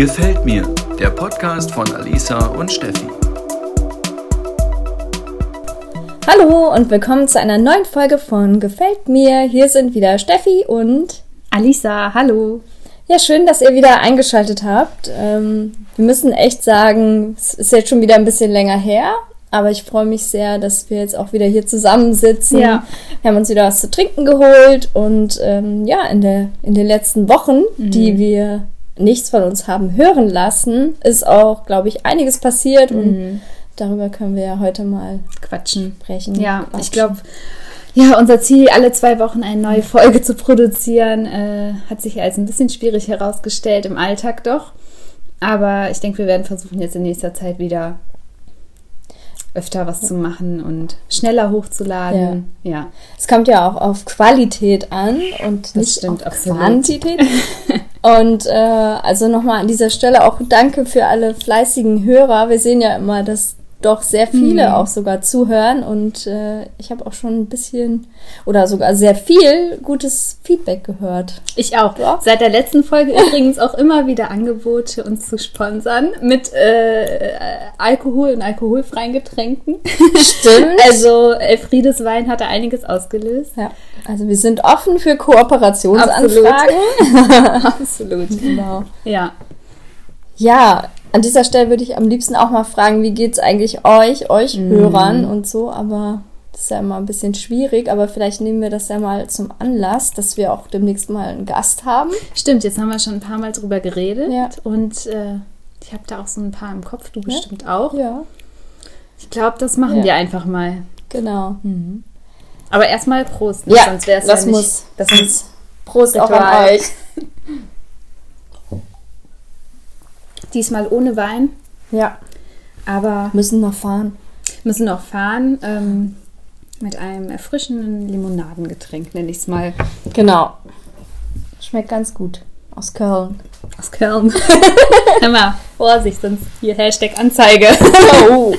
Gefällt mir, der Podcast von Alisa und Steffi. Hallo und willkommen zu einer neuen Folge von Gefällt mir. Hier sind wieder Steffi und Alisa. Hallo. Ja, schön, dass ihr wieder eingeschaltet habt. Ähm, wir müssen echt sagen, es ist jetzt schon wieder ein bisschen länger her, aber ich freue mich sehr, dass wir jetzt auch wieder hier zusammensitzen. Ja. Wir haben uns wieder was zu trinken geholt und ähm, ja, in, der, in den letzten Wochen, Mhm. die wir nichts von uns haben hören lassen, ist auch, glaube ich, einiges passiert und darüber können wir ja heute mal Quatschen. sprechen. Ja, Quatschen. ich glaube, ja, unser Ziel, alle zwei Wochen eine neue Folge zu produzieren, äh, hat sich als ein bisschen schwierig herausgestellt im Alltag doch. Aber ich denke, wir werden versuchen, jetzt in nächster Zeit wieder öfter was zu machen und schneller hochzuladen. Ja. Es kommt ja auch auf Qualität an und nicht stimmt, auf absolut. Quantität. und äh, also nochmal an dieser Stelle auch danke für alle fleißigen Hörer. Wir sehen ja immer, dass doch sehr viele Mhm. auch sogar zuhören und äh, ich habe auch schon ein bisschen oder sogar sehr viel gutes Feedback gehört. Ich auch. Ja. Seit der letzten Folge übrigens auch immer wieder Angebote, uns zu sponsern mit äh, Alkohol und alkoholfreien Getränken. Stimmt. Also Elfriedes Wein hatte einiges ausgelöst. Ja, also wir sind offen für Kooperationsanfragen. Absolut. Genau. Ja. Ja, an dieser Stelle würde ich am liebsten auch mal fragen, wie geht's eigentlich euch, euch Mhm. Hörern und so, aber das ist ja immer ein bisschen schwierig, aber vielleicht nehmen wir das ja mal zum Anlass, dass wir auch demnächst mal einen Gast haben. Stimmt, jetzt haben wir schon ein paar Mal drüber geredet Ja. und äh, ich habe da auch so ein paar im Kopf, du bestimmt auch. Ja, Ich glaube, das machen Ja. wir einfach mal. genau. Aber erstmal Prost, ne? Ja, sonst wäre es das ja nicht, muss. Das muss Prost auch an euch. diesmal ohne Wein, Ja, aber müssen noch fahren. müssen noch fahren ähm, mit einem erfrischenden Limonadengetränk, nenne ich es mal. Genau. Schmeckt ganz gut. Aus Köln. Aus Köln. Hör mal, Vorsicht, sonst hier Hashtag Anzeige. Oh.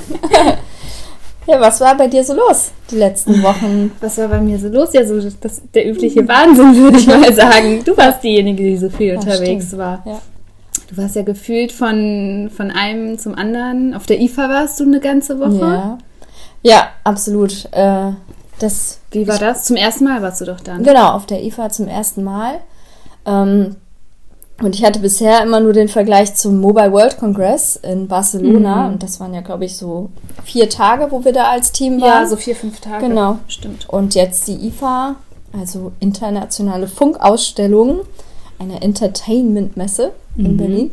ja, was war bei dir so los die letzten Wochen? Was war bei mir so los? Ja, so das, der übliche Wahnsinn, würde ich mal sagen. Du warst diejenige, die so viel Ja, unterwegs stimmt. war. Ja. Du warst ja gefühlt von, von einem zum anderen. Auf der IFA warst du eine ganze Woche. Ja. Ja, absolut. Äh, das Wie war das? Zum ersten Mal warst du doch dann. Genau, auf der IFA zum ersten Mal. Ähm, und ich hatte bisher immer nur den Vergleich zum Mobile World Congress in Barcelona. Mhm. Und das waren ja, glaube ich, so vier Tage, wo wir da als Team Ja, waren. so vier, fünf Tage. Genau. Stimmt. Und jetzt die IFA, also internationale Funkausstellung, eine Entertainment-Messe in Berlin.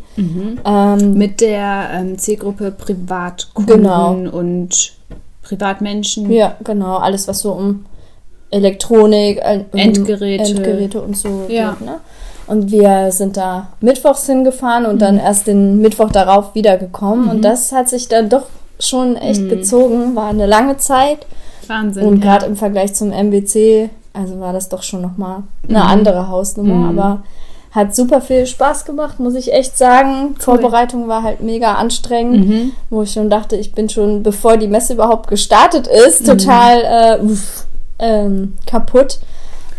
Ähm, Mit der ähm, Zielgruppe Privatkunden Genau. und Privatmenschen. ja, genau, alles, was so um Elektronik, äh, um Endgeräte. Endgeräte und so Ja. geht. Ne? Und wir sind da mittwochs hingefahren und dann erst den Mittwoch darauf wiedergekommen. Und das hat sich dann doch schon echt gezogen. War eine lange Zeit. Wahnsinn. Und ja. gerade im Vergleich zum MBC, also war das doch schon nochmal eine andere Hausnummer. Aber hat super viel Spaß gemacht, muss ich echt sagen. Vorbereitung war halt mega anstrengend, Mhm. wo ich schon dachte, ich bin schon, bevor die Messe überhaupt gestartet ist, total äh, uff, ähm, kaputt.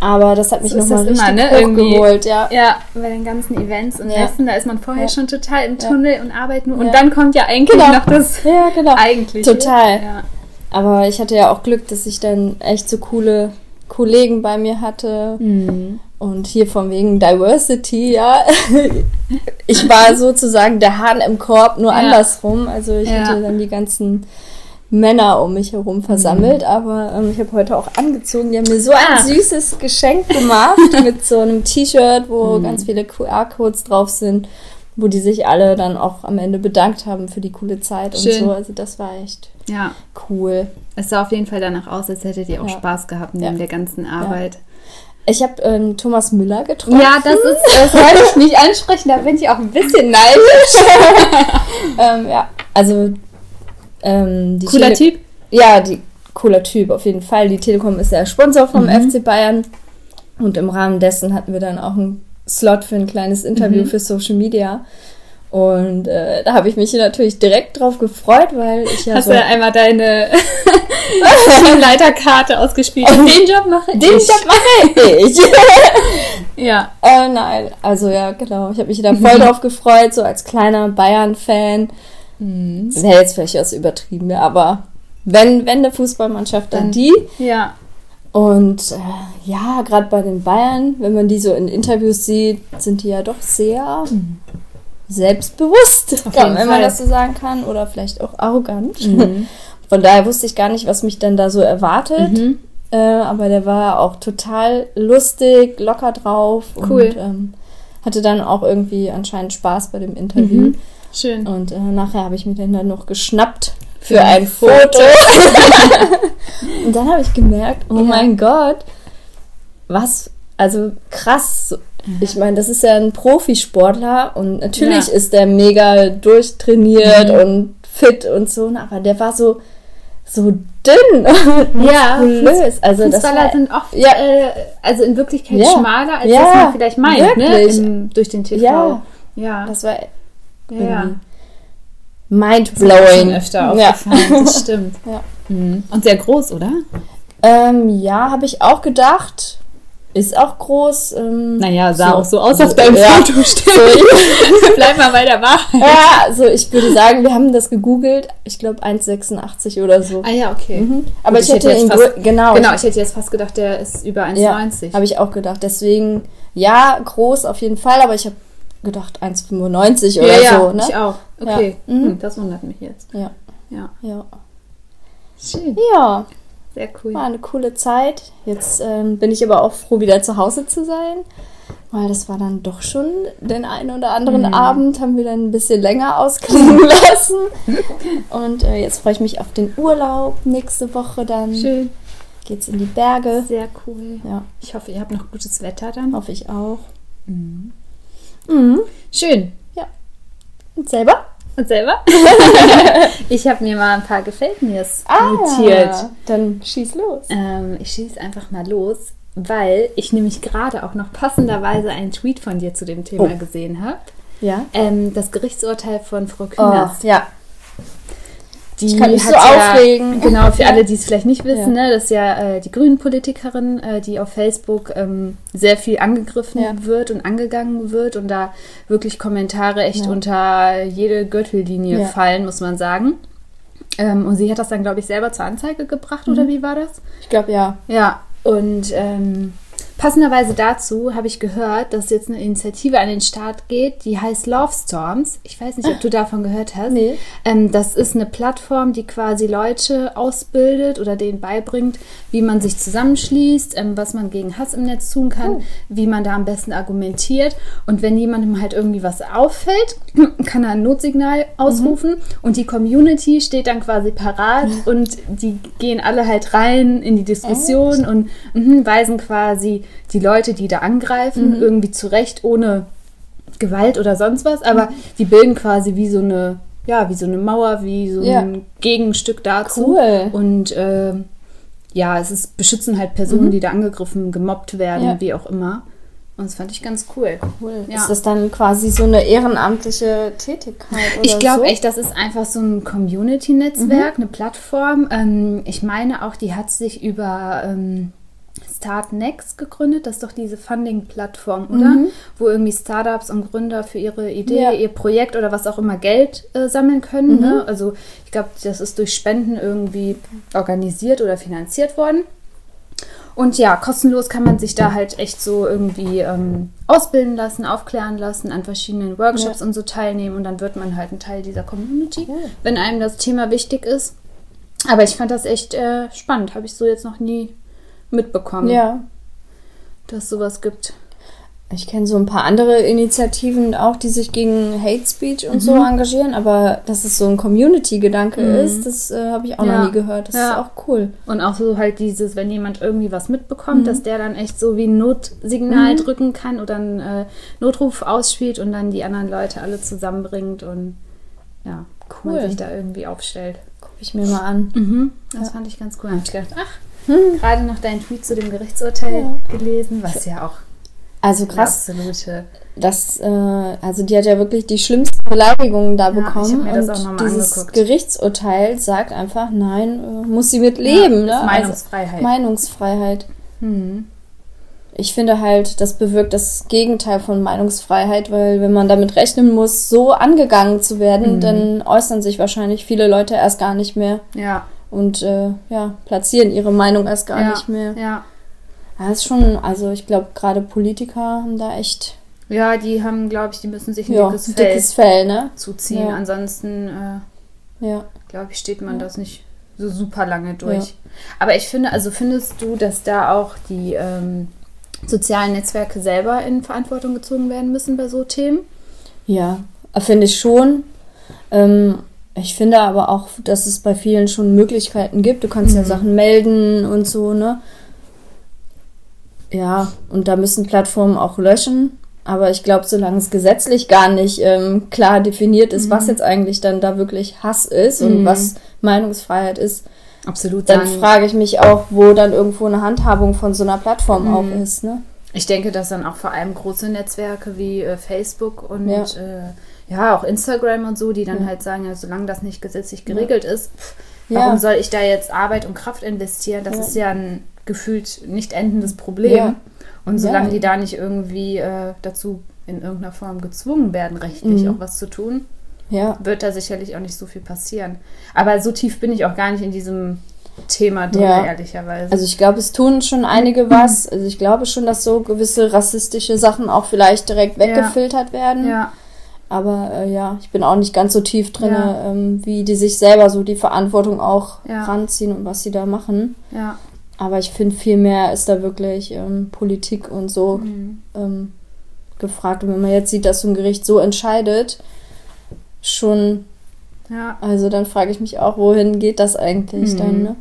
Aber das hat mich So nochmal richtig immer, ne? Irgendwie. hochgeholt, ja. Ja, bei den ganzen Events und Ja. Messen, da ist man vorher Ja. schon total im Ja. Tunnel und arbeiten. Und Ja. dann kommt ja eigentlich Genau. noch das Ja, genau. eigentliche. Total. Ja. Aber ich hatte ja auch Glück, dass ich dann echt so coole Kollegen bei mir hatte. Mhm. Und hier von wegen Diversity, ja. Ich war sozusagen der Hahn im Korb, nur Ja. andersrum. Also ich Ja. hatte dann die ganzen Männer um mich herum versammelt, aber ähm, ich habe heute auch angezogen. Die haben mir so ein Ah. süßes Geschenk gemacht mit so einem T-Shirt, wo ganz viele QR-Codes drauf sind, wo die sich alle dann auch am Ende bedankt haben für die coole Zeit und Schön. so. Also das war echt ja. cool. Es sah auf jeden Fall danach aus, als hättet ihr auch Ja. Spaß gehabt neben der ganzen Arbeit. Ich habe ähm, Thomas Müller getroffen. Ja, das ist, das wollte ich nicht ansprechen, da bin ich auch ein bisschen neidisch. ähm, ja, also ähm, die Cooler Tele- Typ. Ja, die cooler Typ auf jeden Fall. Die Telekom ist der Sponsor vom Mhm. FC Bayern und im Rahmen dessen hatten wir dann auch einen Slot für ein kleines Interview Mhm. für Social Media. Und äh, da habe ich mich natürlich direkt drauf gefreut, weil ich ja Hast so du einmal deine Leiterkarte ausgespielt? Und den Job mache den Job mache ich. Ja. äh, nein, also ja, genau. Ich habe mich da voll drauf gefreut, so als kleiner Bayern-Fan. Mhm. Wäre jetzt vielleicht was übertrieben, aber wenn, wenn eine Fußballmannschaft, dann Dann- die. Ja. Und äh, ja, gerade bei den Bayern, wenn man die so in Interviews sieht, sind die ja doch sehr selbstbewusst, wenn man das so sagen kann, oder vielleicht auch arrogant. Mhm. Von daher wusste ich gar nicht, was mich dann da so erwartet. Mhm. Äh, aber der war auch total lustig, locker drauf Cool. und ähm, hatte dann auch irgendwie anscheinend Spaß bei dem Interview. Mhm. Schön. Und äh, nachher habe ich mir den dann noch geschnappt für, Für ein ein Foto. und dann habe ich gemerkt, oh Ja. mein Gott, was, also krass. Ich meine, das ist ja ein Profisportler und natürlich Ja. ist der mega durchtrainiert Mhm. und fit und so, aber der war so, so dünn und Ja, muskulös. Also das Fußballer war, sind oft, Ja. äh, also in Wirklichkeit Ja. schmaler, als Ja, was man vielleicht meint, ne? wirklich. Im, durch den TV. Ja. ja. das war ja. mindblowing. öfter Ja. aufgefallen, das stimmt. Mhm. Und sehr groß, oder? Ähm, ja, habe ich auch gedacht. Ist auch groß. Ähm, Naja, sah so- auch so aus so- auf deinem ja. Foto. Stimmt. Bleib mal bei der Wahrheit. Ja, also ich würde sagen, wir haben das gegoogelt. Ich glaube 1,86 oder so. Ah ja, okay. Mhm. Aber Gut, ich, ich hätte hätte ihn fast- genau, Genau, ich hätte jetzt fast gedacht, der ist über 1,90. habe ich auch gedacht. Deswegen ja, groß auf jeden Fall, aber ich habe gedacht 1,95 oder ja, ja, so, ne? ich auch. Okay, Ja. Mhm. hm, das wundert mich jetzt. Ja, Ja, ja. schön. Ja, Sehr cool. war eine coole Zeit. Jetzt ähm, bin ich aber auch froh, wieder zu Hause zu sein. Weil das war dann doch schon den einen oder anderen Mhm. Abend, haben wir dann ein bisschen länger ausklingen lassen. Und äh, jetzt freue ich mich auf den Urlaub. Nächste Woche dann Schön. geht's in die Berge. Sehr cool. Ja, Ich hoffe, ihr habt noch gutes Wetter dann. hoffe ich auch. Mhm. Schön. Und selber? Und selber? ich habe mir mal ein paar Gefällt mir's notiert. Ah, Dann schieß los. Ähm, ich schieße einfach mal los, weil ich nämlich gerade auch noch passenderweise einen Tweet von dir zu dem Thema Oh. gesehen habe. Ja. Ähm, das Gerichtsurteil von Frau Oh, Kühners. ja. Die Ich kann mich hat so ja, aufregen. Genau, für alle, die es vielleicht nicht wissen, Ja. ne, das ist ja äh, die Grünen-Politikerin, äh, die auf Facebook ähm, sehr viel angegriffen Ja. wird und angegangen wird und da wirklich Kommentare echt unter jede Gürtellinie fallen, muss man sagen. Ähm, und sie hat das dann, glaube ich, selber zur Anzeige gebracht, Mhm. oder wie war das? Ich glaube ja. Ja, und ähm, passenderweise dazu habe ich gehört, dass jetzt eine Initiative an den Start geht, die heißt Love Storms. Ich weiß nicht, ob du davon gehört hast. Nee. Ähm, das ist eine Plattform, die quasi Leute ausbildet oder denen beibringt, wie man sich zusammenschließt, ähm, was man gegen Hass im Netz tun kann, Oh. wie man da am besten argumentiert. Und wenn jemandem halt irgendwie was auffällt, kann er ein Notsignal ausrufen und die Community steht dann quasi parat und die gehen alle halt rein in die Diskussion und mhm, weisen quasi die Leute, die da angreifen, irgendwie zurecht, ohne Gewalt oder sonst was, aber die bilden quasi wie so eine, ja, wie so eine Mauer, wie so Ja. ein Gegenstück dazu. Cool. Und ähm, ja, es ist, beschützen halt Personen, die da angegriffen, gemobbt werden, Ja. wie auch immer. Und das fand ich ganz cool. Cool. Ja. Ist das dann quasi so eine ehrenamtliche Tätigkeit? Oder Ich glaube so? echt, das ist einfach so ein Community-Netzwerk, eine Plattform. Ähm, ich meine auch, die hat sich über ähm, Start Next gegründet. Das ist doch diese Funding-Plattform, oder? Wo irgendwie Startups und Gründer für ihre Idee, Ja. ihr Projekt oder was auch immer Geld äh, sammeln können. Ne? Also ich glaube, das ist durch Spenden irgendwie organisiert oder finanziert worden. Und ja, kostenlos kann man sich da halt echt so irgendwie ähm, ausbilden lassen, aufklären lassen, an verschiedenen Workshops Ja. und so teilnehmen und dann wird man halt ein Teil dieser Community, Cool. wenn einem das Thema wichtig ist. Aber ich fand das echt äh, spannend, habe ich so jetzt noch nie mitbekommen, Ja. dass es sowas gibt. Ich kenne so ein paar andere Initiativen auch, die sich gegen Hate Speech und Mhm. so engagieren, aber dass es so ein Community-Gedanke ist, das äh, habe ich auch Ja. noch nie gehört. Das Ja. ist auch cool. Und auch so halt dieses, wenn jemand irgendwie was mitbekommt, Mhm. dass der dann echt so wie ein Notsignal drücken kann oder einen äh, Notruf ausspielt und dann die anderen Leute alle zusammenbringt und ja, Cool. man sich da irgendwie aufstellt. Gucke ich mir mal an. Mhm, das fand ich ganz cool. Da hab ich gedacht, ach, gerade noch deinen Tweet zu dem Gerichtsurteil gelesen, was ja auch Also krass. Absolute. Das, äh, also die hat ja wirklich die schlimmsten Beleidigungen da Ja, bekommen. und dieses angeguckt. Gerichtsurteil sagt einfach, nein, äh, muss sie mit leben. Ja, ne? ist Meinungsfreiheit. Also, Meinungsfreiheit. Hm. Ich finde halt, das bewirkt das Gegenteil von Meinungsfreiheit, weil wenn man damit rechnen muss, so angegangen zu werden, Mhm. dann äußern sich wahrscheinlich viele Leute erst gar nicht mehr Ja. Und äh, ja, platzieren ihre Meinung erst gar ja. nicht mehr. Ja. Das ist schon, also ich glaube, gerade Politiker haben da echt Ja, die haben, glaube ich, die müssen sich ein ja, dickes Fell dickes Fell, ne? zuziehen. Ja. Ansonsten, äh, Ja. glaube ich, steht man das nicht so super lange durch. Aber ich finde, also findest du, dass da auch die ähm, sozialen Netzwerke selber in Verantwortung gezogen werden müssen bei so Themen? Ja, finde ich schon. Ähm, ich finde aber auch, dass es bei vielen schon Möglichkeiten gibt. Du kannst ja Mhm. Sachen melden und so, ne? Ja, und da müssen Plattformen auch löschen. Aber ich glaube, solange es gesetzlich gar nicht ähm, klar definiert ist, was jetzt eigentlich dann da wirklich Hass ist und Mhm. was Meinungsfreiheit ist, Absolut. dann frage ich mich auch, wo dann irgendwo eine Handhabung von so einer Plattform Mhm. auch ist, ne? Ich denke, dass dann auch vor allem große Netzwerke wie äh, Facebook und Ja. äh, ja, auch Instagram und so, die dann Ja. halt sagen, ja, solange das nicht gesetzlich geregelt ist, pff, Ja. warum soll ich da jetzt Arbeit und Kraft investieren? Das Ja. ist ja ein gefühlt nicht endendes Problem. Ja. Und solange Ja. die da nicht irgendwie äh, dazu in irgendeiner Form gezwungen werden, rechtlich Mhm. auch was zu tun, Ja. wird da sicherlich auch nicht so viel passieren. Aber so tief bin ich auch gar nicht in diesem Thema drin, Ja. ehrlicherweise. Also ich glaube, es tun schon einige was. Also ich glaube schon, dass so gewisse rassistische Sachen auch vielleicht direkt weggefiltert werden. ja, Aber äh, ja, ich bin auch nicht ganz so tief drin, Ja. ähm, wie die sich selber so die Verantwortung auch Ja. ranziehen und was sie da machen. ja. Aber ich finde, viel mehr ist da wirklich ähm, Politik und so Mhm. ähm, gefragt. Und wenn man jetzt sieht, dass so ein Gericht so entscheidet, schon Ja. also dann frage ich mich auch, wohin geht das eigentlich Mhm. dann, ne?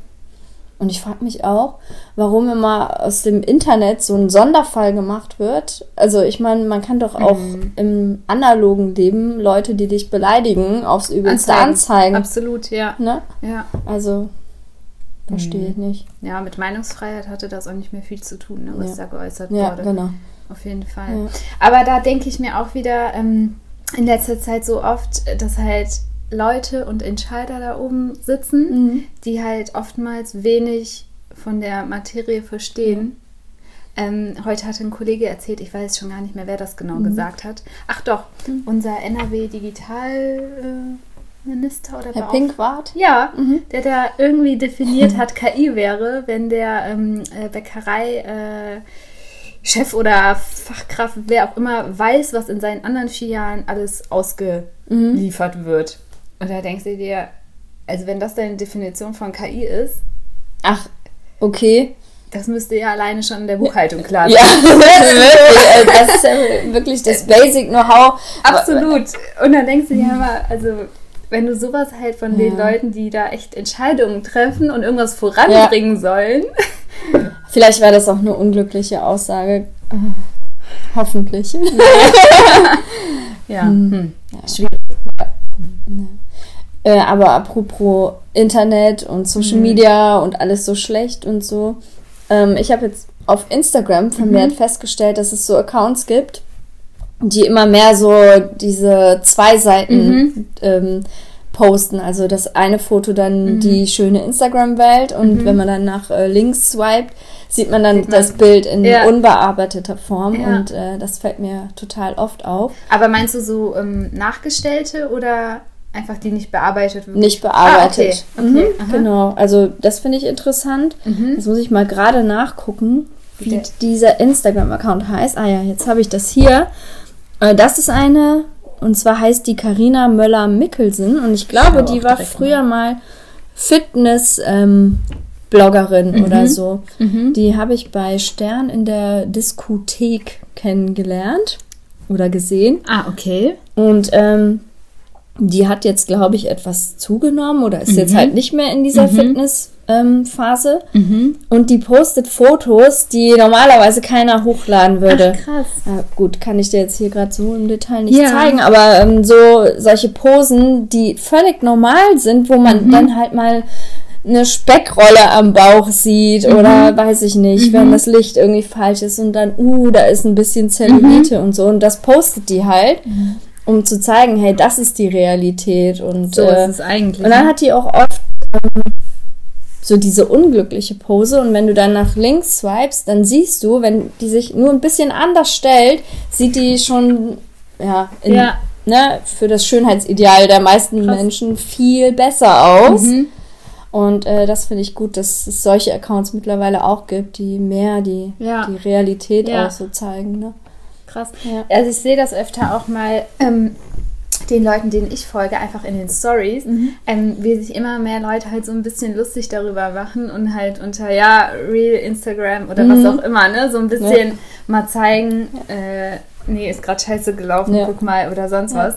Und ich frage mich auch, warum immer aus dem Internet so ein Sonderfall gemacht wird. Also ich meine, man kann doch auch Mhm. im analogen Leben Leute, die dich beleidigen, aufs Übelste Anzeigen. anzeigen. Absolut, ja. Ne? Ja. Also verstehe ich nicht. Ja, mit Meinungsfreiheit hatte das auch nicht mehr viel zu tun, ne, was Ja. da geäußert Ja, wurde. genau. Auf jeden Fall. Ja. Aber da denke ich mir auch wieder ähm, in letzter Zeit so oft, dass halt Leute und Entscheider da oben sitzen, Mhm. die halt oftmals wenig von der Materie verstehen. Ähm, heute hatte ein Kollege erzählt, ich weiß schon gar nicht mehr, wer das genau Mhm. gesagt hat. Ach doch, unser NRW-Digitalminister oder Herr Pinkwart? ja, Mhm. der da irgendwie definiert hat, KI wäre, wenn der ähm, äh, Bäckerei äh, Chef oder Fachkraft, wer auch immer, weiß, was in seinen anderen Filialen alles ausgeliefert wird. Und da denkst du dir, also wenn das deine Definition von KI ist, Ach, okay. das müsste ja alleine schon in der Buchhaltung klar Ja, sein. wirklich. äh, Das ist ja wirklich das Basic Know-how. Absolut. Und dann denkst du dir immer, also wenn du sowas halt von den Ja. Leuten, die da echt Entscheidungen treffen und irgendwas voranbringen sollen, Vielleicht war das auch eine unglückliche Aussage. Äh, Hoffentlich. ja, hm. schwierig. Äh, aber apropos Internet und Social Mhm. Media und alles so schlecht und so. Ähm, ich habe jetzt auf Instagram vermehrt Mhm. festgestellt, dass es so Accounts gibt, die immer mehr so diese zwei Seiten Mhm. ähm, posten. Also das eine Foto dann Mhm. die schöne Instagram-Welt und wenn man dann nach äh, links swiped, sieht man dann Sieht man- das Bild in Ja. unbearbeiteter Form Ja. und äh, das fällt mir total oft auf. Aber meinst du so ähm, nachgestellte oder einfach die nicht bearbeitet wird? Nicht bearbeitet. Ah, okay. Mhm, Okay, aha. genau, also das finde ich interessant. Mhm. Jetzt muss ich mal gerade nachgucken, wie Der- dieser Instagram-Account heißt. Ah ja, jetzt habe ich das hier. Äh, Das ist eine, und zwar heißt die Karina Möller-Mickelsen. Und ich glaube, Schau die war früher mal Fitness-Bloggerin oder so. Mhm. Die habe ich bei Stern in der Diskothek kennengelernt oder gesehen. Ah, okay. Und ähm, die hat jetzt, glaube ich, etwas zugenommen oder ist Mhm. jetzt halt nicht mehr in dieser Fitness-Phase. Mhm. Und die postet Fotos, die normalerweise keiner hochladen würde. Ach, krass. Ja, gut, kann ich dir jetzt hier gerade so im Detail nicht Ja. zeigen, aber ähm, so solche Posen, die völlig normal sind, wo man Mhm. dann halt mal eine Speckrolle am Bauch sieht oder weiß ich nicht, wenn das Licht irgendwie falsch ist und dann, uh, da ist ein bisschen Zellulite und so und das postet die halt, um zu zeigen, hey, das ist die Realität und So äh, ist es eigentlich. und dann ne? hat die auch oft ähm, so diese unglückliche Pose und wenn du dann nach links swipest, dann siehst du, wenn die sich nur ein bisschen anders stellt, sieht die schon ja, in, Ja. Ne, für das Schönheitsideal der meisten Krass. Menschen viel besser aus. Mhm. Und äh, das finde ich gut, dass es solche Accounts mittlerweile auch gibt, die mehr die, Ja. die Realität Ja. auch so zeigen. Ne? Krass. Ja. Also ich sehe das öfter auch mal ähm, den Leuten, denen ich folge, einfach in den Stories, Mhm. ähm, wie sich immer mehr Leute halt so ein bisschen lustig darüber machen und halt unter, ja, Real Instagram oder Mhm. was auch immer, ne, so ein bisschen mal zeigen, äh, nee, ist gerade scheiße gelaufen, Ja. guck mal oder sonst Ja. was.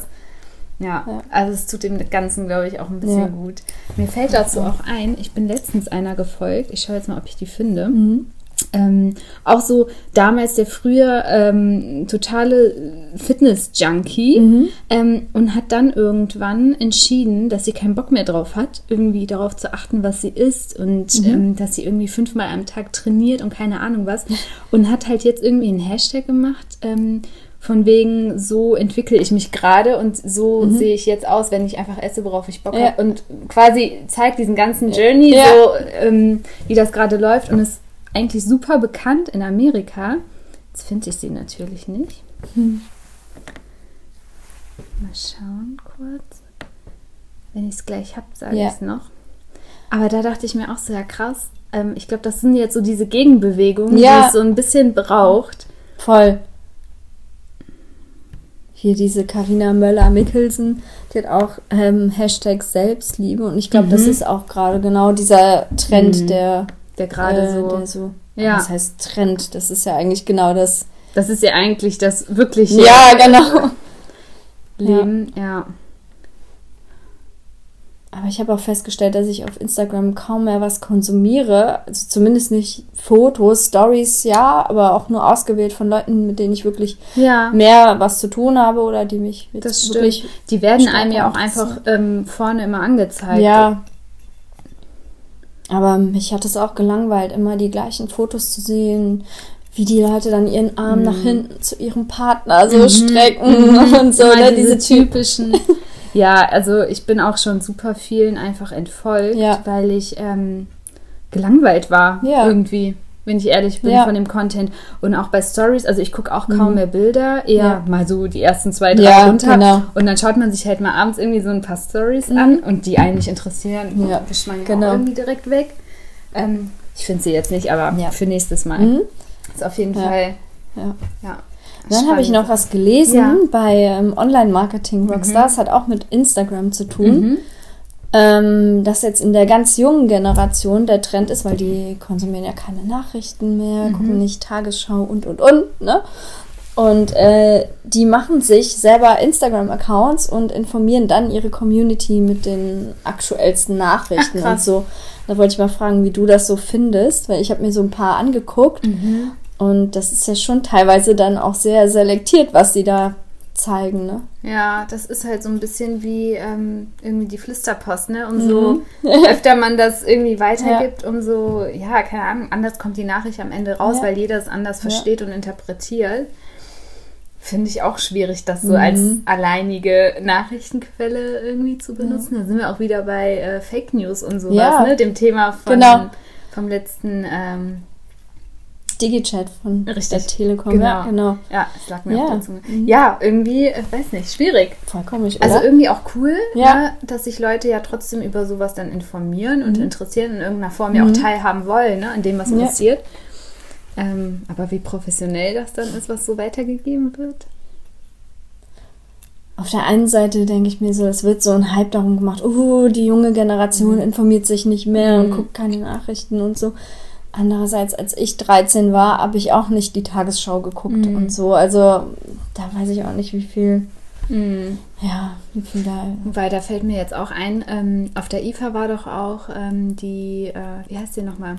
Ja, Ja. also es tut dem Ganzen, glaube ich, auch ein bisschen Ja. gut. Mir fällt dazu auch ein, ich bin letztens einer gefolgt, ich schaue jetzt mal, ob ich die finde. Mhm. Ähm, auch so damals der früher ähm, totale Fitness-Junkie Mhm. ähm, und hat dann irgendwann entschieden, dass sie keinen Bock mehr drauf hat, irgendwie darauf zu achten, was sie isst und Mhm. ähm, dass sie irgendwie fünfmal am Tag trainiert und keine Ahnung was und hat halt jetzt irgendwie einen Hashtag gemacht. Ähm, von wegen, so entwickle ich mich gerade und so sehe ich jetzt aus, wenn ich einfach esse, worauf ich Bock Mhm. Ja. habe. Und quasi zeigt diesen ganzen Journey, Ja. so ähm, wie das gerade läuft und ist eigentlich super bekannt in Amerika. Jetzt finde ich sie natürlich nicht. Mal schauen kurz. Wenn ich es gleich habe, sage Ja. ich es noch. Aber da dachte ich mir auch so, ja krass. Ähm, ich glaube, das sind jetzt so diese Gegenbewegungen, Ja. die es so ein bisschen braucht. Voll. Hier diese Karina Möller-Mickelsen, die hat auch ähm, Hashtag Selbstliebe und ich glaube, das ist auch gerade genau dieser Trend, Mhm. der Der gerade äh, so. der so. Ja. Was heißt Trend? Das ist ja eigentlich genau das. Das ist ja eigentlich das wirkliche Ja, genau. Leben. Ja. Aber ich habe auch festgestellt, dass ich auf Instagram kaum mehr was konsumiere. Also zumindest nicht Fotos, Stories, ja, aber auch nur ausgewählt von Leuten, mit denen ich wirklich Ja. mehr was zu tun habe oder die mich jetzt Das stimmt. wirklich. Die werden einem ja auch einfach ähm, vorne immer angezeigt. Ja. Aber mich hat es auch gelangweilt, immer die gleichen Fotos zu sehen, wie die Leute dann ihren Arm Mhm. nach hinten zu ihrem Partner so strecken und so, ne? Diese, typischen. ja, also ich bin auch schon super vielen einfach entfolgt, Ja. weil ich ähm, gelangweilt war Ja. irgendwie, wenn ich ehrlich bin, Ja. von dem Content. Und auch bei Stories, also ich gucke auch kaum mehr Bilder, eher Mhm. Ja. mal so die ersten zwei, drei Ja, runter. genau. Und dann schaut man sich halt mal abends irgendwie so ein paar Stories an und die einen nicht interessieren, Mhm. Ja, wischt man genau. auch irgendwie direkt weg. Ähm, ich finde sie jetzt nicht, aber Ja. für nächstes Mal. Mhm. Ist auf jeden. Fall, Ja. Dann habe ich noch was gelesen Ja. bei ähm, Online-Marketing Rockstars, hat auch mit Instagram zu tun. Mhm. Ähm, dass jetzt in der ganz jungen Generation der Trend ist, weil die konsumieren ja keine Nachrichten mehr, Mhm. gucken nicht Tagesschau und und und, ne? Und äh, die machen sich selber Instagram-Accounts und informieren dann ihre Community mit den aktuellsten Nachrichten Ach, und so. Da wollte ich mal fragen, wie du das so findest, weil ich habe mir so ein paar angeguckt Mhm. und das ist ja schon teilweise dann auch sehr selektiert, was sie da zeigen, ne? Ja, das ist halt so ein bisschen wie ähm, irgendwie die Flüsterpost, ne? Umso öfter man das irgendwie weitergibt, umso, ja, keine Ahnung, anders kommt die Nachricht am Ende raus, Ja. weil jeder es anders versteht und interpretiert. Finde ich auch schwierig, das so Mhm. als alleinige Nachrichtenquelle irgendwie zu benutzen. Da sind wir auch wieder bei äh, Fake News und sowas, Ja. ne? Dem Thema von, Genau. vom letzten, ähm, Digichat von Richtig. der Telekom. Genau. Ja, genau. ja, es lag mir Ja. auf der Zunge. Ja, irgendwie, weiß nicht, schwierig. Voll komisch, Also oder? irgendwie auch cool, Ja. ne, dass sich Leute ja trotzdem über sowas dann informieren und Mhm. interessieren in irgendeiner Form ja auch teilhaben wollen, ne, an dem, was passiert. Ähm, aber wie professionell das dann ist, was so weitergegeben wird. Auf der einen Seite denke ich mir so, es wird so ein Hype darum gemacht, oh, die junge Generation informiert sich nicht mehr und Mhm. guckt keine Nachrichten und so. Andererseits, als ich 13 war, habe ich auch nicht die Tagesschau geguckt Mhm. und so. Also da weiß ich auch nicht, wie viel, ja, wie viel da. Weil da fällt mir jetzt auch ein, ähm, auf der IFA war doch auch ähm, die, äh, wie heißt die nochmal?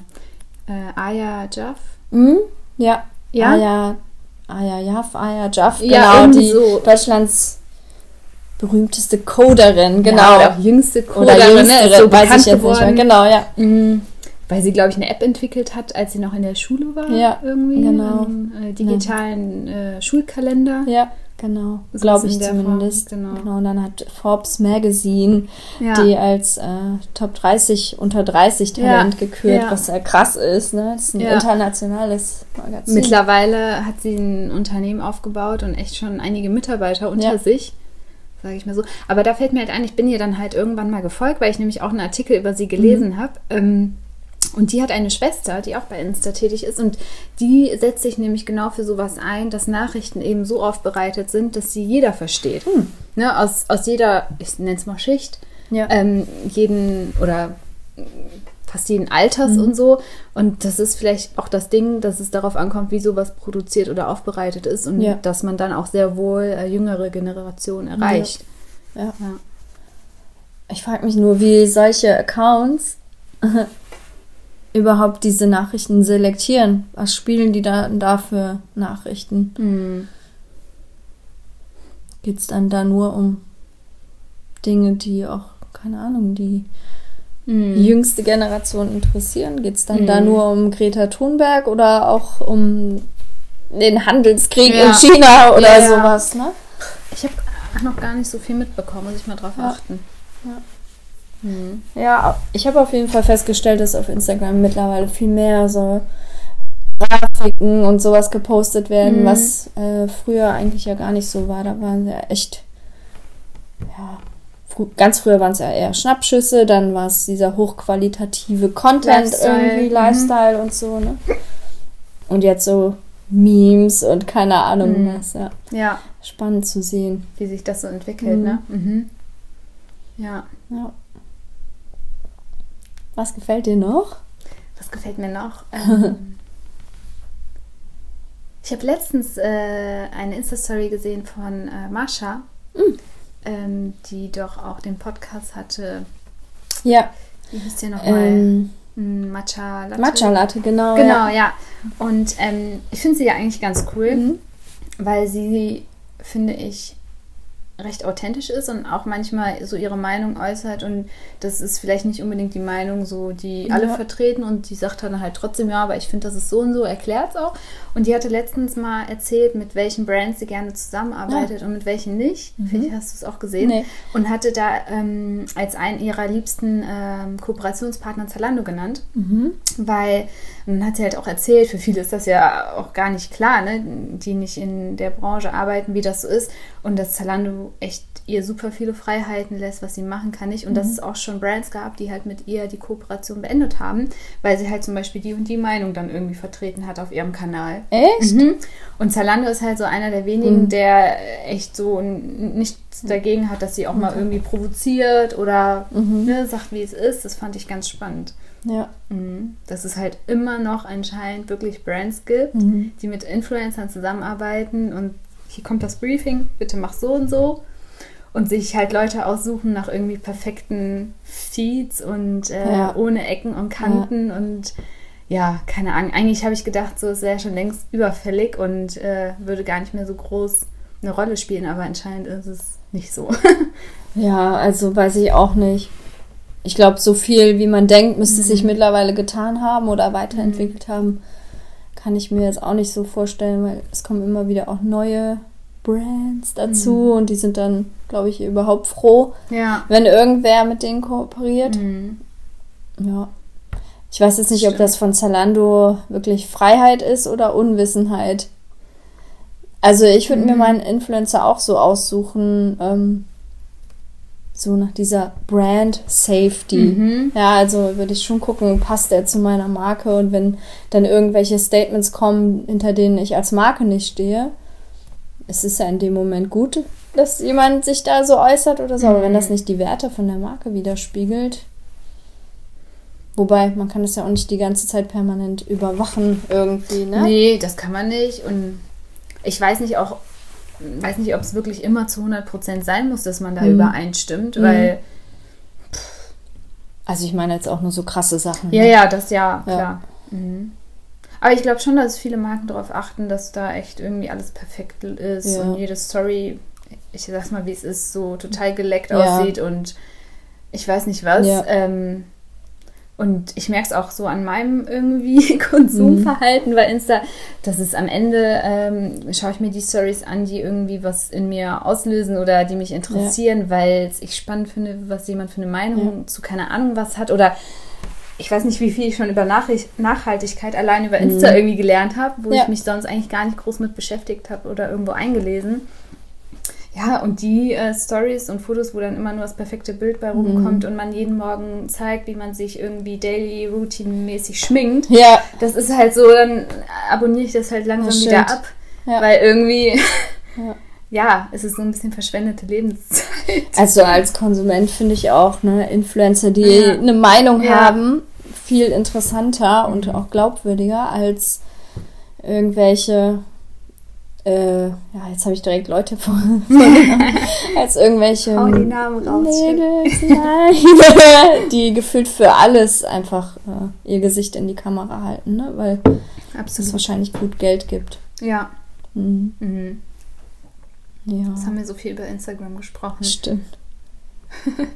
Äh, Aya Jaff? Hm? Ja. Ja? Aya, Aya Jaff, Aya Jaff, Ja, genau, die so. Deutschlands berühmteste Coderin, genau. Ja, jüngste Oder Coderin, jüngste, ne, so weiß ich jetzt nicht mehr. geworden. Genau, ja. Mhm. Weil sie, glaube ich, eine App entwickelt hat, als sie noch in der Schule war. Ja, irgendwie. genau. Einen, äh, digitalen äh, Schulkalender. Ja, genau. So Glaube ich Form, zumindest. genau. Und dann hat Forbes Magazine Ja. die als äh, Top 30 unter 30 Talent Ja, gekürt, was ja krass ist. Ne? Das ist ein internationales Magazin. Mittlerweile hat sie ein Unternehmen aufgebaut und echt schon einige Mitarbeiter unter sich, sage ich mal so. Aber da fällt mir halt ein, ich bin ihr dann halt irgendwann mal gefolgt, weil ich nämlich auch einen Artikel über sie gelesen Mhm. habe. Ähm, und die hat eine Schwester, die auch bei Insta tätig ist und die setzt sich nämlich genau für sowas ein, dass Nachrichten eben so aufbereitet sind, dass sie jeder versteht. Ne, aus, aus jeder, ich nenne es mal Schicht, Hm. Ja. ähm, jeden oder fast jeden Alters Mhm. und so. Und das ist vielleicht auch das Ding, dass es darauf ankommt, wie sowas produziert oder aufbereitet ist und Ja. dass man dann auch sehr wohl äh, jüngere Generationen erreicht. ja. Ja. Ich frage mich nur, wie solche Accounts überhaupt diese Nachrichten selektieren. Was spielen die da, da für Nachrichten? Hm. Geht es dann da nur um Dinge, die auch, keine Ahnung, die Hm. die jüngste Generation interessieren? Geht es dann Mhm. da nur um Greta Thunberg oder auch um den Handelskrieg Ja. in China oder Ja, ja. sowas, ne? Ich habe noch gar nicht so viel mitbekommen, muss ich mal drauf achten. Ja. Hm. Ja, ich habe auf jeden Fall festgestellt, dass auf Instagram mittlerweile viel mehr so Grafiken und sowas gepostet werden, Mhm. was äh, früher eigentlich ja gar nicht so war. Da waren ja echt, ja, fr ganz früher waren es ja eher Schnappschüsse, dann war es dieser hochqualitative Content Lifestyle, irgendwie, mhm. Lifestyle und so, ne? Und jetzt so Memes und keine Ahnung Mhm. was, ja. Ja, Spannend zu sehen. wie sich das so entwickelt, Mhm. ne? Mhm. Ja. Ja. Was gefällt dir noch? Was gefällt mir noch? Ähm, ich habe letztens äh, eine Insta-Story gesehen von äh, Marsha, Mm. ähm, die doch auch den Podcast hatte. Ja, Wie hieß der nochmal? ähm, Mm, Matcha Latte. Matcha Latte, genau. Genau, Ja. ja. Und ähm, ich finde sie ja eigentlich ganz cool, Mhm. weil sie, finde ich, recht authentisch ist und auch manchmal so ihre Meinung äußert und das ist vielleicht nicht unbedingt die Meinung so, die alle Ja. vertreten und die sagt dann halt trotzdem, ja, aber ich finde, das ist so und so, erklärt es auch. Und die hatte letztens mal erzählt, mit welchen Brands sie gerne zusammenarbeitet und mit welchen nicht. Vielleicht hast du es auch gesehen. Nee. Und hatte da ähm, als einen ihrer liebsten ähm, Kooperationspartner Zalando genannt Mhm. weil und dann hat sie halt auch erzählt, für viele ist das ja auch gar nicht klar, ne, die nicht in der Branche arbeiten, wie das so ist und dass Zalando echt ihr super viele Freiheiten lässt, was sie machen kann nicht und dass es auch schon Brands gab, die halt mit ihr die Kooperation beendet haben, weil sie halt zum Beispiel die und die Meinung dann irgendwie vertreten hat auf ihrem Kanal. Echt? Mhm. Und Zalando ist halt so einer der wenigen, der echt so nichts dagegen hat, dass sie auch mal irgendwie provoziert oder ne, sagt, wie es ist. Das fand ich ganz spannend. Ja. Mhm. Dass es halt immer noch anscheinend wirklich Brands gibt, Mhm. die mit Influencern zusammenarbeiten und hier kommt das Briefing, bitte mach so und so. Und sich halt Leute aussuchen nach irgendwie perfekten Feeds und äh, Ja. ohne Ecken und Kanten und ja, keine Ahnung. Eigentlich habe ich gedacht, so es wäre schon längst überfällig und äh, würde gar nicht mehr so groß eine Rolle spielen, aber anscheinend ist es nicht so. Ja, also weiß ich auch nicht. Ich glaube, so viel wie man denkt, müsste Mhm. sich mittlerweile getan haben oder weiterentwickelt haben, kann ich mir jetzt auch nicht so vorstellen, weil es kommen immer wieder auch neue Brands dazu Mhm. und die sind dann, glaube ich, überhaupt froh, ja. wenn irgendwer mit denen kooperiert. Mhm. Ja. Ich weiß jetzt nicht, ob Stimmt. das von Zalando wirklich Freiheit ist oder Unwissenheit. Also ich würde mir Mhm. meinen Influencer auch so aussuchen, ähm, so nach dieser Brand Safety. Mhm. Ja, also würde ich schon gucken, passt der zu meiner Marke und wenn dann irgendwelche Statements kommen, hinter denen ich als Marke nicht stehe, es ist ja in dem Moment gut, dass jemand sich da so äußert oder so, aber wenn das Mhm. nicht die Werte von der Marke widerspiegelt, wobei man kann das ja auch nicht die ganze Zeit permanent überwachen irgendwie, ne? Nee, das kann man nicht. Und ich weiß nicht auch, weiß nicht, ob es wirklich immer zu 100% sein muss, dass man da Mhm. übereinstimmt, Mhm. weil, Also ich meine jetzt auch nur so krasse Sachen. ja, ne? ja, das ja, Ja. klar. Mhm. Aber ich glaube schon, dass viele Marken darauf achten, dass da echt irgendwie alles perfekt ist Ja. und jede Story ich sag's mal, wie es ist, so total geleckt Ja. aussieht und ich weiß nicht was. Ja. Ähm, und ich merke es auch so an meinem irgendwie Konsumverhalten bei Insta, dass es am Ende ähm, schaue ich mir die Stories an, die irgendwie was in mir auslösen oder die mich interessieren, weil ich spannend finde, was jemand für eine Meinung zu keine Ahnung was hat oder ich weiß nicht, wie viel ich schon über Nachricht Nachhaltigkeit allein über Insta irgendwie gelernt habe, wo Ja. ich mich sonst eigentlich gar nicht groß mit beschäftigt habe oder irgendwo eingelesen. Ja, und die äh, Stories und Fotos, wo dann immer nur das perfekte Bild bei rumkommt und man jeden Morgen zeigt, wie man sich irgendwie daily routinemäßig schminkt. Ja, Das ist halt so, dann abonniere ich das halt langsam Das wieder ab, Ja. weil irgendwie, Ja. ja. es ist so ein bisschen verschwendete Lebenszeit. also als Konsument finde ich auch, ne, Influencer, die Ja. eine Meinung Ja. haben, viel interessanter und auch glaubwürdiger als irgendwelche, äh, ja, jetzt habe ich direkt Leute vor, als irgendwelche Hau die Namen raus. Mädels, nein, die gefühlt für alles einfach äh, ihr Gesicht in die Kamera halten, ne, weil es wahrscheinlich gut Geld gibt. Ja. Mhm. Mhm. Ja, Jetzt haben wir so viel über Instagram gesprochen. stimmt.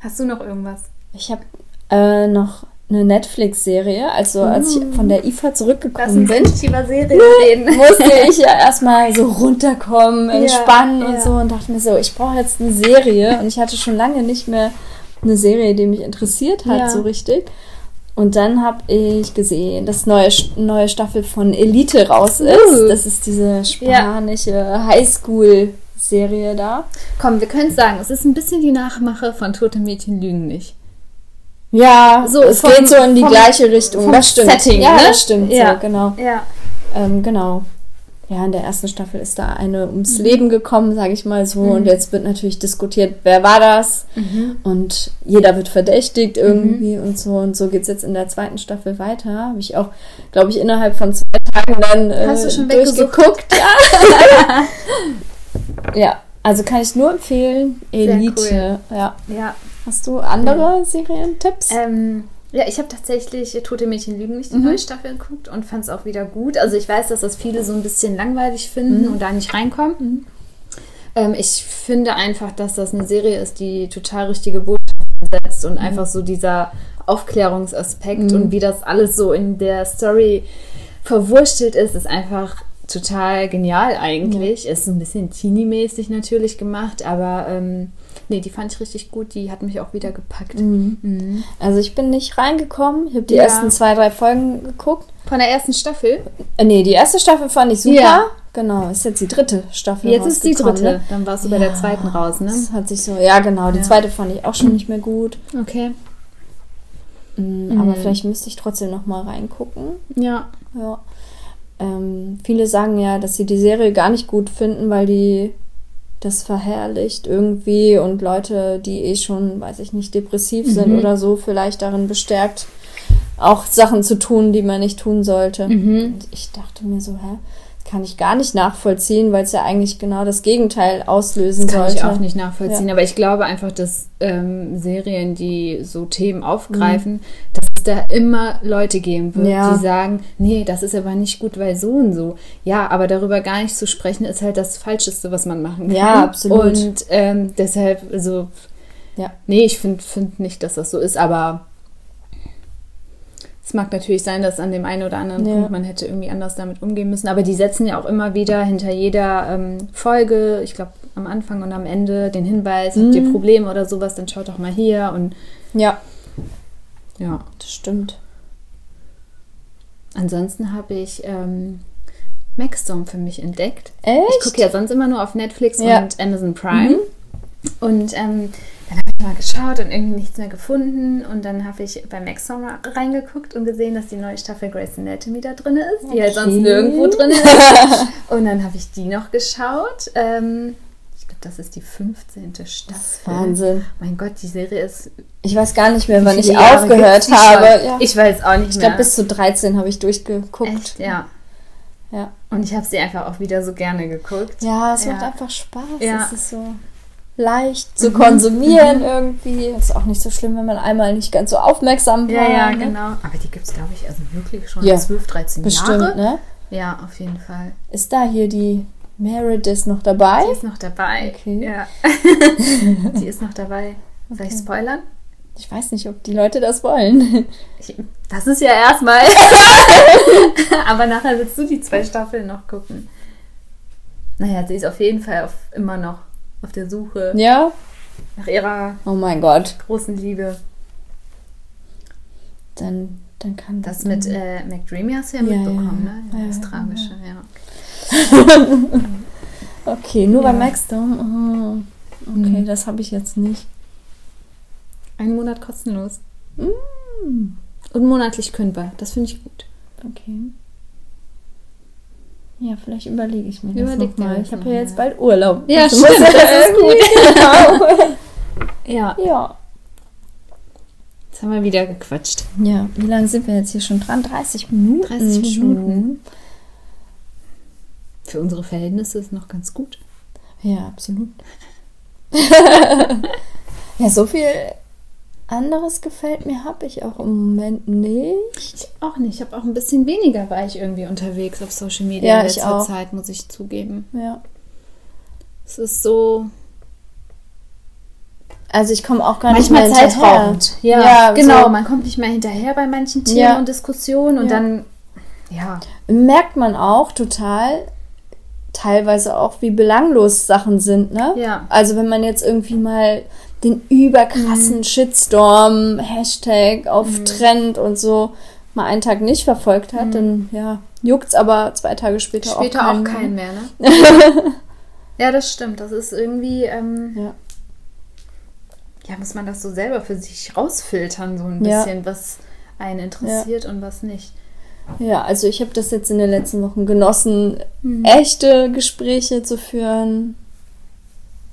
Hast du noch irgendwas? Ich habe äh, noch eine Netflix-Serie. Also als ich von der IFA zurückgekommen bin, Serien reden. musste ich ja erstmal so runterkommen, entspannen ja. und so und dachte mir so, ich brauche jetzt eine Serie. Und ich hatte schon lange nicht mehr eine Serie, die mich interessiert hat, Ja. so richtig. Und dann habe ich gesehen, dass neue neue Staffel von Elite raus ist. Uh. Das ist diese spanische Highschool-Serie da. Komm, wir können sagen, es ist ein bisschen die Nachmache von Tote Mädchen lügen nicht. Ja, So es vom- geht so in die vom- gleiche Richtung. das stimmt. Setting, ja, ne? das stimmt. Ja. So, genau. Ja. Ähm, genau. Ja, in der ersten Staffel ist da eine Mhm. ums Leben gekommen, sage ich mal so. Und jetzt wird natürlich diskutiert, wer war das? Mhm. Und jeder wird verdächtigt irgendwie und so. Und so geht's jetzt in der zweiten Staffel weiter. Habe ich auch, glaube ich, innerhalb von zwei Tagen dann äh, Hast du schon durchgeguckt. Ja. ja, also kann ich nur empfehlen. Elite. Ja. Ja. Hast du andere Serientipps? Ähm, ja, ich habe tatsächlich Tote Mädchen lügen nicht die Mhm. neue Staffel geguckt und fand es auch wieder gut. Also ich weiß, dass das viele so ein bisschen langweilig finden Mhm. und da nicht reinkommen. Ähm, ich finde einfach, dass das eine Serie ist, die total richtige Botschaften setzt Mhm. und einfach so dieser Aufklärungsaspekt und wie das alles so in der Story verwurstelt ist, ist einfach total genial eigentlich. Ist ein bisschen teeny-mäßig natürlich gemacht, aber ähm, nee, die fand ich richtig gut. Die hat mich auch wieder gepackt. Mhm. Also ich bin nicht reingekommen. Ich habe die Ja. ersten zwei, drei Folgen geguckt. Von der ersten Staffel? Äh, nee, die erste Staffel fand ich super. Ja. Genau, ist jetzt die dritte Staffel. Jetzt ist die dritte. Ne? Dann warst du bei der zweiten raus, ne? Das hat sich so, ja genau, die Ja. zweite fand ich auch schon nicht mehr gut. Okay. Mm, Aber vielleicht müsste ich trotzdem noch mal reingucken. Ja. Ja. Ähm, viele sagen ja, dass sie die Serie gar nicht gut finden, weil die das verherrlicht irgendwie und Leute, die eh schon, weiß ich nicht, depressiv sind Mhm. oder so, vielleicht darin bestärkt, auch Sachen zu tun, die man nicht tun sollte. Mhm. Und ich dachte mir so, hä? Kann ich gar nicht nachvollziehen, weil es ja eigentlich genau das Gegenteil auslösen Das kann sollte. ich auch nicht nachvollziehen, aber ich glaube einfach, dass ähm, Serien, die so Themen aufgreifen, dass es da immer Leute geben wird, Ja. die sagen, nee, das ist aber nicht gut, weil so und so. Ja, aber darüber gar nicht zu sprechen, ist halt das Falscheste, was man machen kann. Ja, absolut. Und ähm, deshalb, also, Ja. nee, ich finde find nicht, dass das so ist, aber es mag natürlich sein, dass an dem einen oder anderen Ja. Punkt man hätte irgendwie anders damit umgehen müssen. Aber die setzen ja auch immer wieder hinter jeder ähm, Folge, ich glaube am Anfang und am Ende, den Hinweis, habt ihr Probleme oder sowas, dann schaut doch mal hier und Ja, ja. das stimmt. Ansonsten habe ich ähm, Maxstorm für mich entdeckt. Echt? Ich gucke ja sonst immer nur auf Netflix Ja. Mhm. und Amazon Prime. Und ähm, dann habe ich mal geschaut und irgendwie nichts mehr gefunden. Und dann habe ich bei Maxstorm reingeguckt und gesehen, dass die neue Staffel Grey's Anatomy da drin ist, die halt sonst Okay. nirgendwo drin ist. und dann habe ich die noch geschaut. Ähm, das ist die 15. Staffel. Wahnsinn. Mein Gott, die Serie ist. Ich weiß gar nicht mehr, wann ich Jahre aufgehört habe. Ja. Ich weiß auch nicht Ich mehr. glaube, bis zu 13 habe ich durchgeguckt. Echt, ja. Ja, Und ich habe sie einfach auch wieder so gerne geguckt. ja es Ja. macht einfach Spaß. Ja. Es ist so leicht zu konsumieren irgendwie. Ist auch nicht so schlimm, wenn man einmal nicht ganz so aufmerksam war. Ja, ja, ne? genau. Aber die gibt es, glaube ich, also wirklich schon Ja, 12, 13 Bestimmt, Jahre. ne? Ja, auf jeden Fall. Ist da hier die Meredith ist noch dabei. Die ist noch dabei. Okay. Ja. die ist noch dabei. Soll ich spoilern? Ich weiß nicht, ob die Leute das wollen. Das ist ja erstmal. Aber nachher willst du die zwei Staffeln noch gucken. Naja, sie ist auf jeden Fall auf, immer noch auf der Suche Ja? nach ihrer Oh mein Gott. großen Liebe. Dann, dann kann Das mit äh, McDreamy hast du ja Ja, mitbekommen, ja, ne? ja. Das Ja, ja, Tragische, ja. Okay, nur Ja. bei Maxdom. Oh, okay, Mhm. das habe ich jetzt nicht. Ein Monat kostenlos. Mm. Und monatlich kündbar. Das finde ich gut. Okay. Ja, vielleicht überlege ich mir Überleg das nochmal. das Ich habe ja jetzt mal. bald Urlaub. Ja, Ich stimmt, muss das ist irgendwie- Genau. Ja. ja. Jetzt haben wir wieder gequatscht. Ja, wie lange sind wir jetzt hier schon dran? 30 Minuten. 30 schon. Minuten. Für unsere Verhältnisse ist noch ganz gut. Ja, absolut. ja, so viel anderes gefällt mir habe ich auch im Moment nicht. Auch nicht. Ich habe auch ein bisschen weniger war ich irgendwie unterwegs auf Social Media Ja, in ich letzter auch. Zeit, muss ich zugeben. Ja. Es ist so Also ich komme auch gar nicht manchmal mehr hinterher. zeitraubend. Ja, Ja, genau. so- Man kommt nicht mehr hinterher bei manchen Themen Ja. und Diskussionen und dann ja. Merkt man auch total, teilweise auch, wie belanglos Sachen sind, ne? Ja. Also wenn man jetzt irgendwie mal den überkrassen Shitstorm, Hashtag auf Trend und so mal einen Tag nicht verfolgt hat, dann ja, juckt's aber zwei Tage später, Später auch auch keinen keinen mehr. mehr, ne? ja, das stimmt. Das ist irgendwie, ähm, Ja. ja, muss man das so selber für sich rausfiltern, so ein Ja. bisschen, was einen interessiert und was nicht. Ja, also ich habe das jetzt in den letzten Wochen genossen, Mhm. echte Gespräche zu führen,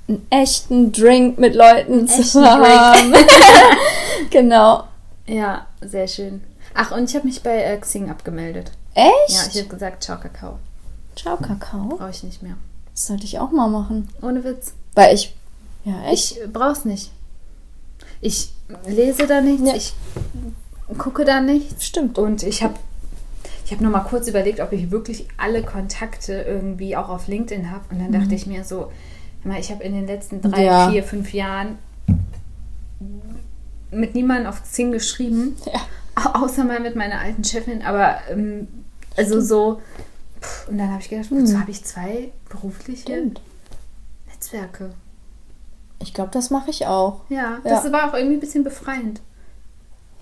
einen echten Drink mit Leuten zu echten haben. genau. Ja, sehr schön. Ach, und ich habe mich bei äh, Xing abgemeldet. Echt? Ja, ich habe gesagt, ciao Kakao. Ciao, Kakao. Brauche ich nicht mehr. Das sollte ich auch mal machen. Ohne Witz. Weil ich. Ja, echt? Ich brauch's nicht. Ich lese da nichts, Ja. ich gucke da nichts. Stimmt. Und ich habe ich hab noch mal kurz überlegt, ob ich wirklich alle Kontakte irgendwie auch auf LinkedIn habe. Und dann dachte ich mir so, ich habe in den letzten drei, Mhm. Ja. vier, fünf Jahren mit niemandem auf Xing geschrieben, Ja. au- außer mal mit meiner alten Chefin. Aber ähm, also so, pff, und dann habe ich gedacht, wozu habe ich zwei berufliche Mhm. Stimmt. Netzwerke? Ich glaube, das mache ich auch. Ja, Ja. das war auch irgendwie ein bisschen befreiend.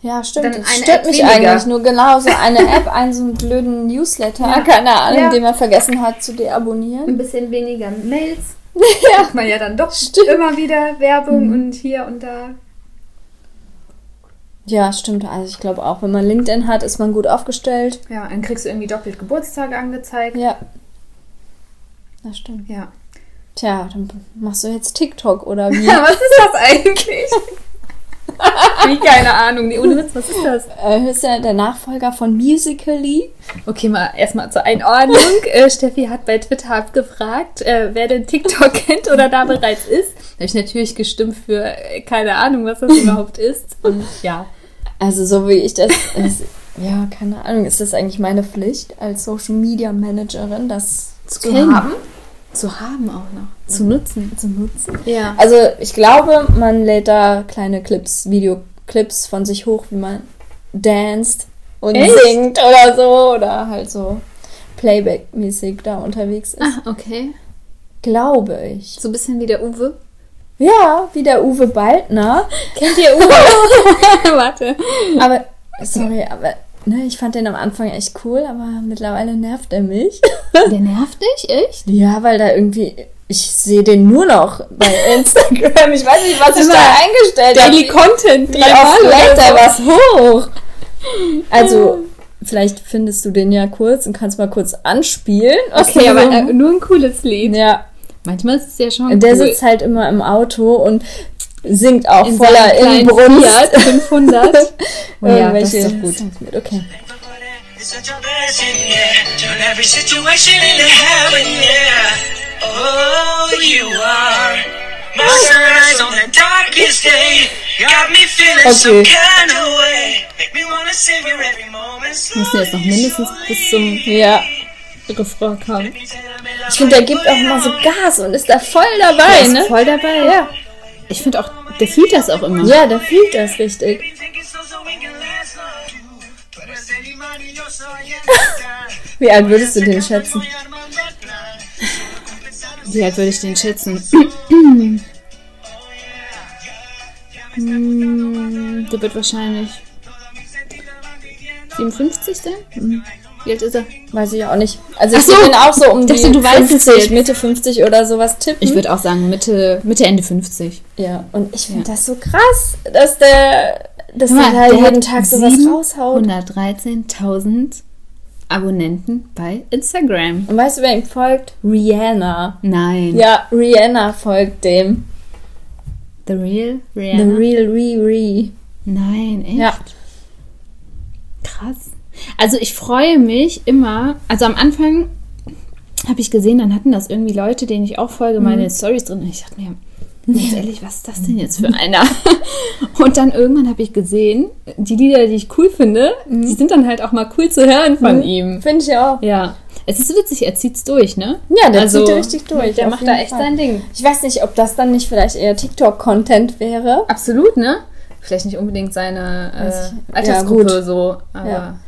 Ja, stimmt. Dann stört mich weniger. eigentlich nur genauso. Eine App, einen so einen blöden Newsletter, Ja. keine Ahnung, Ja. den man vergessen hat zu deabonnieren. Ein bisschen weniger Mails. Ja. Hat man ja dann doch Stimmt. immer wieder Werbung und hier und da. Ja, stimmt. Also ich glaube auch, wenn man LinkedIn hat, ist man gut aufgestellt. Ja, dann kriegst du irgendwie doppelt Geburtstage angezeigt. Ja. Das stimmt. Ja. Tja, dann machst du jetzt TikTok oder wie? Ja, was ist das eigentlich? Wie, keine Ahnung. Nee, ohne Witz, was ist das? Äh, ist ja der Nachfolger von Musically. Okay, mal erstmal zur Einordnung. äh, Steffi hat bei Twitter abgefragt, äh, wer denn TikTok kennt oder da bereits ist. Da habe ich natürlich gestimmt für äh, keine Ahnung, was das überhaupt ist. Und ja. Also so wie ich das, ist, ja, keine Ahnung, ist das eigentlich meine Pflicht als Social Media Managerin, das zu, kennen. haben, Zu haben auch noch. Zu nutzen. zu nutzen? Ja. Also ich glaube, man lädt da kleine Clips, Videoclips von sich hoch, wie man danced und Echt? singt oder so oder halt so Playback-mäßig da unterwegs ist. Ah, okay. Glaube ich. So ein bisschen wie der Uwe. Ja, wie der Uwe Baldner. Kennt ihr Uwe? Warte. Aber, sorry, aber ne, ich fand den am Anfang echt cool, aber mittlerweile nervt er mich. Der nervt dich, echt? Ja, weil da irgendwie, ich sehe den nur noch bei Instagram. Ich weiß nicht, was ich da eingestellt Daily habe. Content, Wie oft lädt er was hoch? Also, vielleicht findest du den ja kurz und kannst mal kurz anspielen. Okay, aber äh, nur ein cooles Lied. ja, Manchmal ist es ja schon der cool. sitzt halt immer im Auto und singt auch in voller Inbrunst. Fiat 500. Oh ja, das Irgendwelche ist doch gut. Mit. Okay. Okay. moment Müssen jetzt noch mindestens bis zum Ja, Refrain kommt. Ich finde, der gibt auch immer so Gas und ist da voll dabei, Der ist ne? voll dabei. Ja. Ich finde auch, der fühlt das auch immer. Ja, der fühlt das richtig. Wie alt würdest du den schätzen? Wie alt würde ich den schätzen? Hm, der wird wahrscheinlich 57 sein. Wie alt ist er? Weiß ich auch nicht. Also ich Ach so, ihn auch so um ich dachte, die du weißt es 50, jetzt. Mitte 50 oder sowas tippen. Ich würde auch sagen Mitte, Mitte, Ende 50. ja, und ich finde das so krass, dass der, dass Guck der, mal, da der jeden Tag sowas raushaut. 113.000 Abonnenten bei Instagram. Und weißt du, wer ihm folgt? Rihanna. Nein. Ja, Rihanna folgt dem. The Real The Rihanna? Real Riri. Nein, echt? Ja. Krass. Also ich freue mich immer, also am Anfang habe ich gesehen, dann hatten das irgendwie Leute, denen ich auch folge, meine Stories drin. Und ich dachte mir, ganz ehrlich, was ist das denn jetzt für einer? Und dann irgendwann habe ich gesehen, die Lieder, die ich cool finde, die sind dann halt auch mal cool zu hören von ihm. Finde ich auch. Ja. Es ist witzig, er zieht's durch, ne? Ja, der Also, zieht richtig durch. Der macht da echt Fall. sein Ding. Ich weiß nicht, ob das dann nicht vielleicht eher TikTok-Content wäre. Absolut, ne? Vielleicht nicht unbedingt seine äh, Altersgruppe ja, so, aber Ja.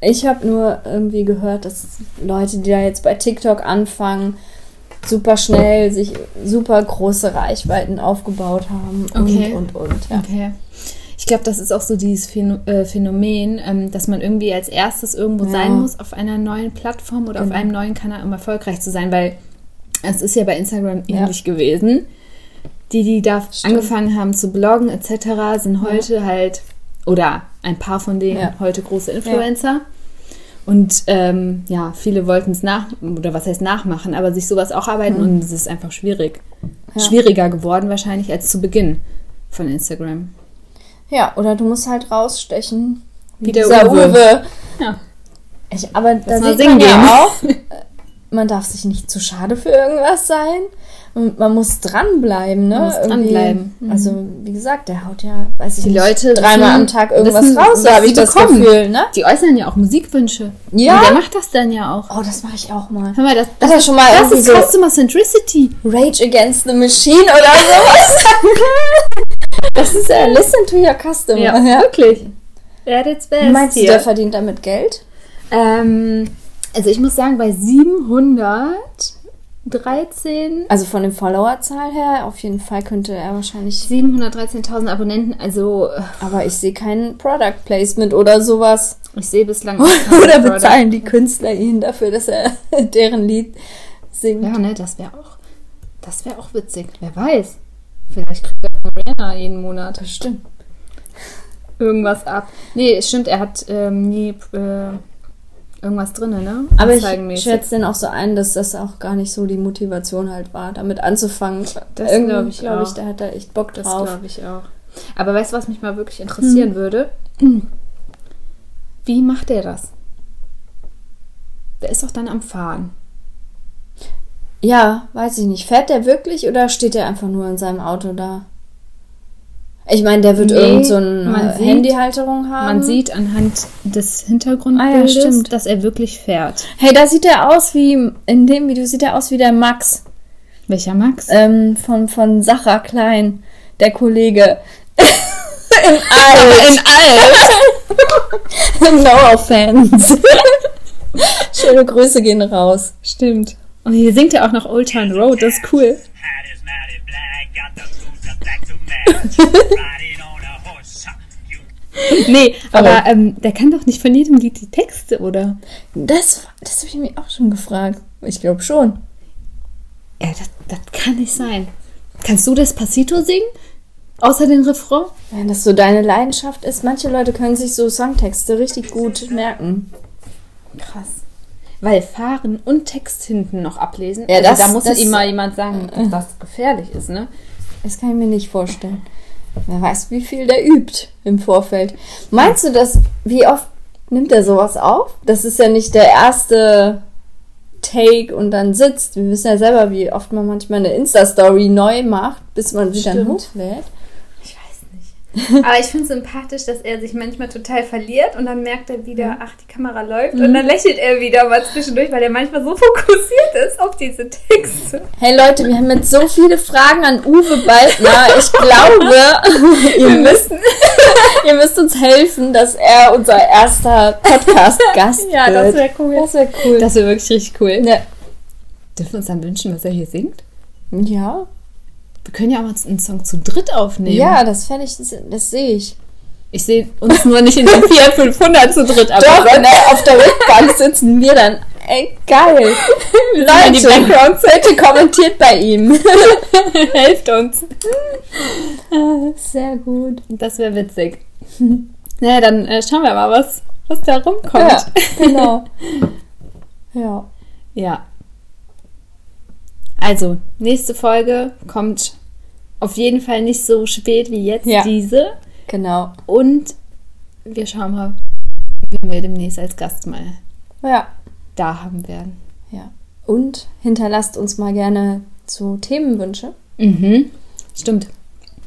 Ich habe nur irgendwie gehört, dass Leute, die da jetzt bei TikTok anfangen, super schnell sich super große Reichweiten aufgebaut haben Okay. und und und. Ja. Okay. Ich glaube, das ist auch so dieses äh, Phänomen, ähm, dass man irgendwie als erstes irgendwo Ja. sein muss auf einer neuen Plattform oder auf Genau. einem neuen Kanal, um erfolgreich zu sein, weil es ist ja bei Instagram ähnlich gewesen. Die, die da angefangen haben zu bloggen etc., sind heute halt, oder ein paar von denen Ja. heute große Influencer. Und ähm, ja, viele wollten es nach, oder was heißt nachmachen, aber sich sowas auch arbeiten und es ist einfach schwierig. Schwieriger geworden wahrscheinlich als zu Beginn von Instagram. ja, oder du musst halt rausstechen. Wie, Wie der Uwe. Uwe. Ja. Ich, aber da mal sieht singen man ja auch, man darf sich nicht zu schade für irgendwas sein. Und man muss dranbleiben, ne? Man muss dranbleiben. Mhm. Also, wie gesagt, der haut ja, weiß ich Die nicht, Leute dreimal am Tag irgendwas wissen, raus, so habe ich das bekommen. Gefühl, ne? Die äußern ja auch Musikwünsche. Ja? Und der macht das dann ja auch. Oh, das mache ich auch mal. Hör mal, das, Das ist schon mal das ist Customer Centricity. Rage Against the Machine oder sowas. das ist ja Listen to your customer. Ja. wirklich. At its best Meinst du, der verdient damit Geld? Ähm, also ich muss sagen, bei 713, Also von der Followerzahl her, auf jeden Fall könnte er wahrscheinlich. 713.000 Abonnenten, also Aber ich sehe kein Product Placement oder sowas. ich sehe bislang Oder bezahlen die Künstler ihn dafür, dass er deren Lied singt. Ja, ne, das wäre auch, das wäre auch witzig. Wer weiß. Vielleicht kriegt er von Rihanna jeden Monat Bestimmt. irgendwas ab. Nee, es stimmt, er hat ähm, nie äh, irgendwas drin, ne? Aber ich schätze den auch so ein, dass das auch gar nicht so die Motivation halt war, damit anzufangen. Das Irgendwie glaub ich glaube ich, der hat da echt Bock Das drauf. glaube ich auch. Aber weißt du, was mich mal wirklich interessieren würde? Wie macht der das? Der ist doch dann am Fahren. Ja, weiß ich nicht. Fährt der wirklich oder steht der einfach nur in seinem Auto da? Ich meine, der wird Nee, irgend so eine Handyhalterung haben. Man sieht anhand des Ah Hintergrundbildes, ja, stimmt. dass er wirklich fährt. Hey, da sieht er aus wie, in dem Video sieht er aus wie der Max Welcher Max? ähm, von, von Sacha Klein, der Kollege. in alt. In alt. no offense. Schöne Grüße gehen raus. Stimmt. Und hier singt er auch noch Old Town Road, das ist cool. Nee, Aber- aber ähm, der kann doch nicht von jedem Lied die Texte, oder? Das, das habe ich mich auch schon gefragt. Ich glaube schon. Ja, das, das kann nicht sein. Kannst du Despacito singen? Außer den Refrain? Wenn das so deine Leidenschaft ist, manche Leute können sich so Songtexte richtig gut merken. Krass. Weil Fahren und Text hinten noch ablesen. Ja, also das- da muss das- ihm mal jemand sagen, dass das gefährlich ist, ne? Das kann ich mir nicht vorstellen. Wer weiß, wie viel der übt im Vorfeld. Meinst du das, wie oft nimmt er sowas auf? Das ist ja nicht der erste Take und dann sitzt. Wir wissen ja selber, wie oft man manchmal eine Insta-Story neu macht, bis man sie dann Stimmt. hochlädt. Aber ich finde es sympathisch, dass er sich manchmal total verliert und dann merkt er wieder, ach, die Kamera läuft und dann lächelt er wieder mal zwischendurch, weil er manchmal so fokussiert ist auf diese Texte. Hey Leute, wir haben jetzt so viele Fragen an Uwe Baldner. Ich glaube, ihr müsst, ihr müsst uns helfen, dass er unser erster Podcast-Gast Ja, das wird. wäre cool. Das wäre cool. Das wäre wirklich richtig cool. ja. Dürfen wir uns dann wünschen, was er hier singt? ja. Wir können ja auch mal einen Song zu dritt aufnehmen. Ja, das fände ich, das, das sehe ich. Ich sehe uns nur nicht in den 400, 500 zu dritt, aber Doch, wenn er auf der Rückbank sitzen wir dann. Ey, geil. in die Leute, bitte kommentiert bei ihm. helft uns. Sehr gut. Das wäre witzig. Naja, dann äh, schauen wir mal, was, was da rumkommt. Ja, genau. Ja. Ja. Also, nächste Folge kommt auf jeden Fall nicht so spät wie jetzt Ja. diese. Genau. Und wir schauen mal, wen wir demnächst als Gast mal Ja. da haben werden. Ja. Und hinterlasst uns mal gerne so Themenwünsche. Mhm. Stimmt.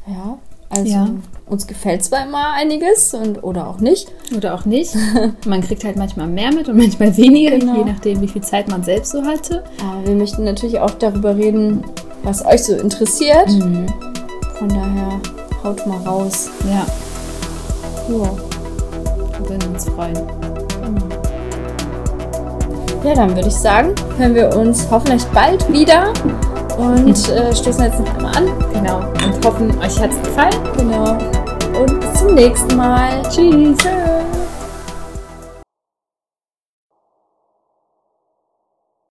Ja. Also Ja. uns gefällt zwar immer einiges und oder auch nicht. Oder auch nicht. Man kriegt halt manchmal mehr mit und manchmal weniger, Genau. je nachdem, wie viel Zeit man selbst so hatte. Aber wir möchten natürlich auch darüber reden, was euch so interessiert. Von daher haut mal raus. Ja, Ja. wir würden uns freuen. Ja, dann würde ich sagen, hören wir uns hoffentlich bald wieder und äh, stoßen jetzt noch einmal an. Genau. Und hoffen, euch hat es gefallen. Genau. Und bis zum nächsten Mal. Tschüss.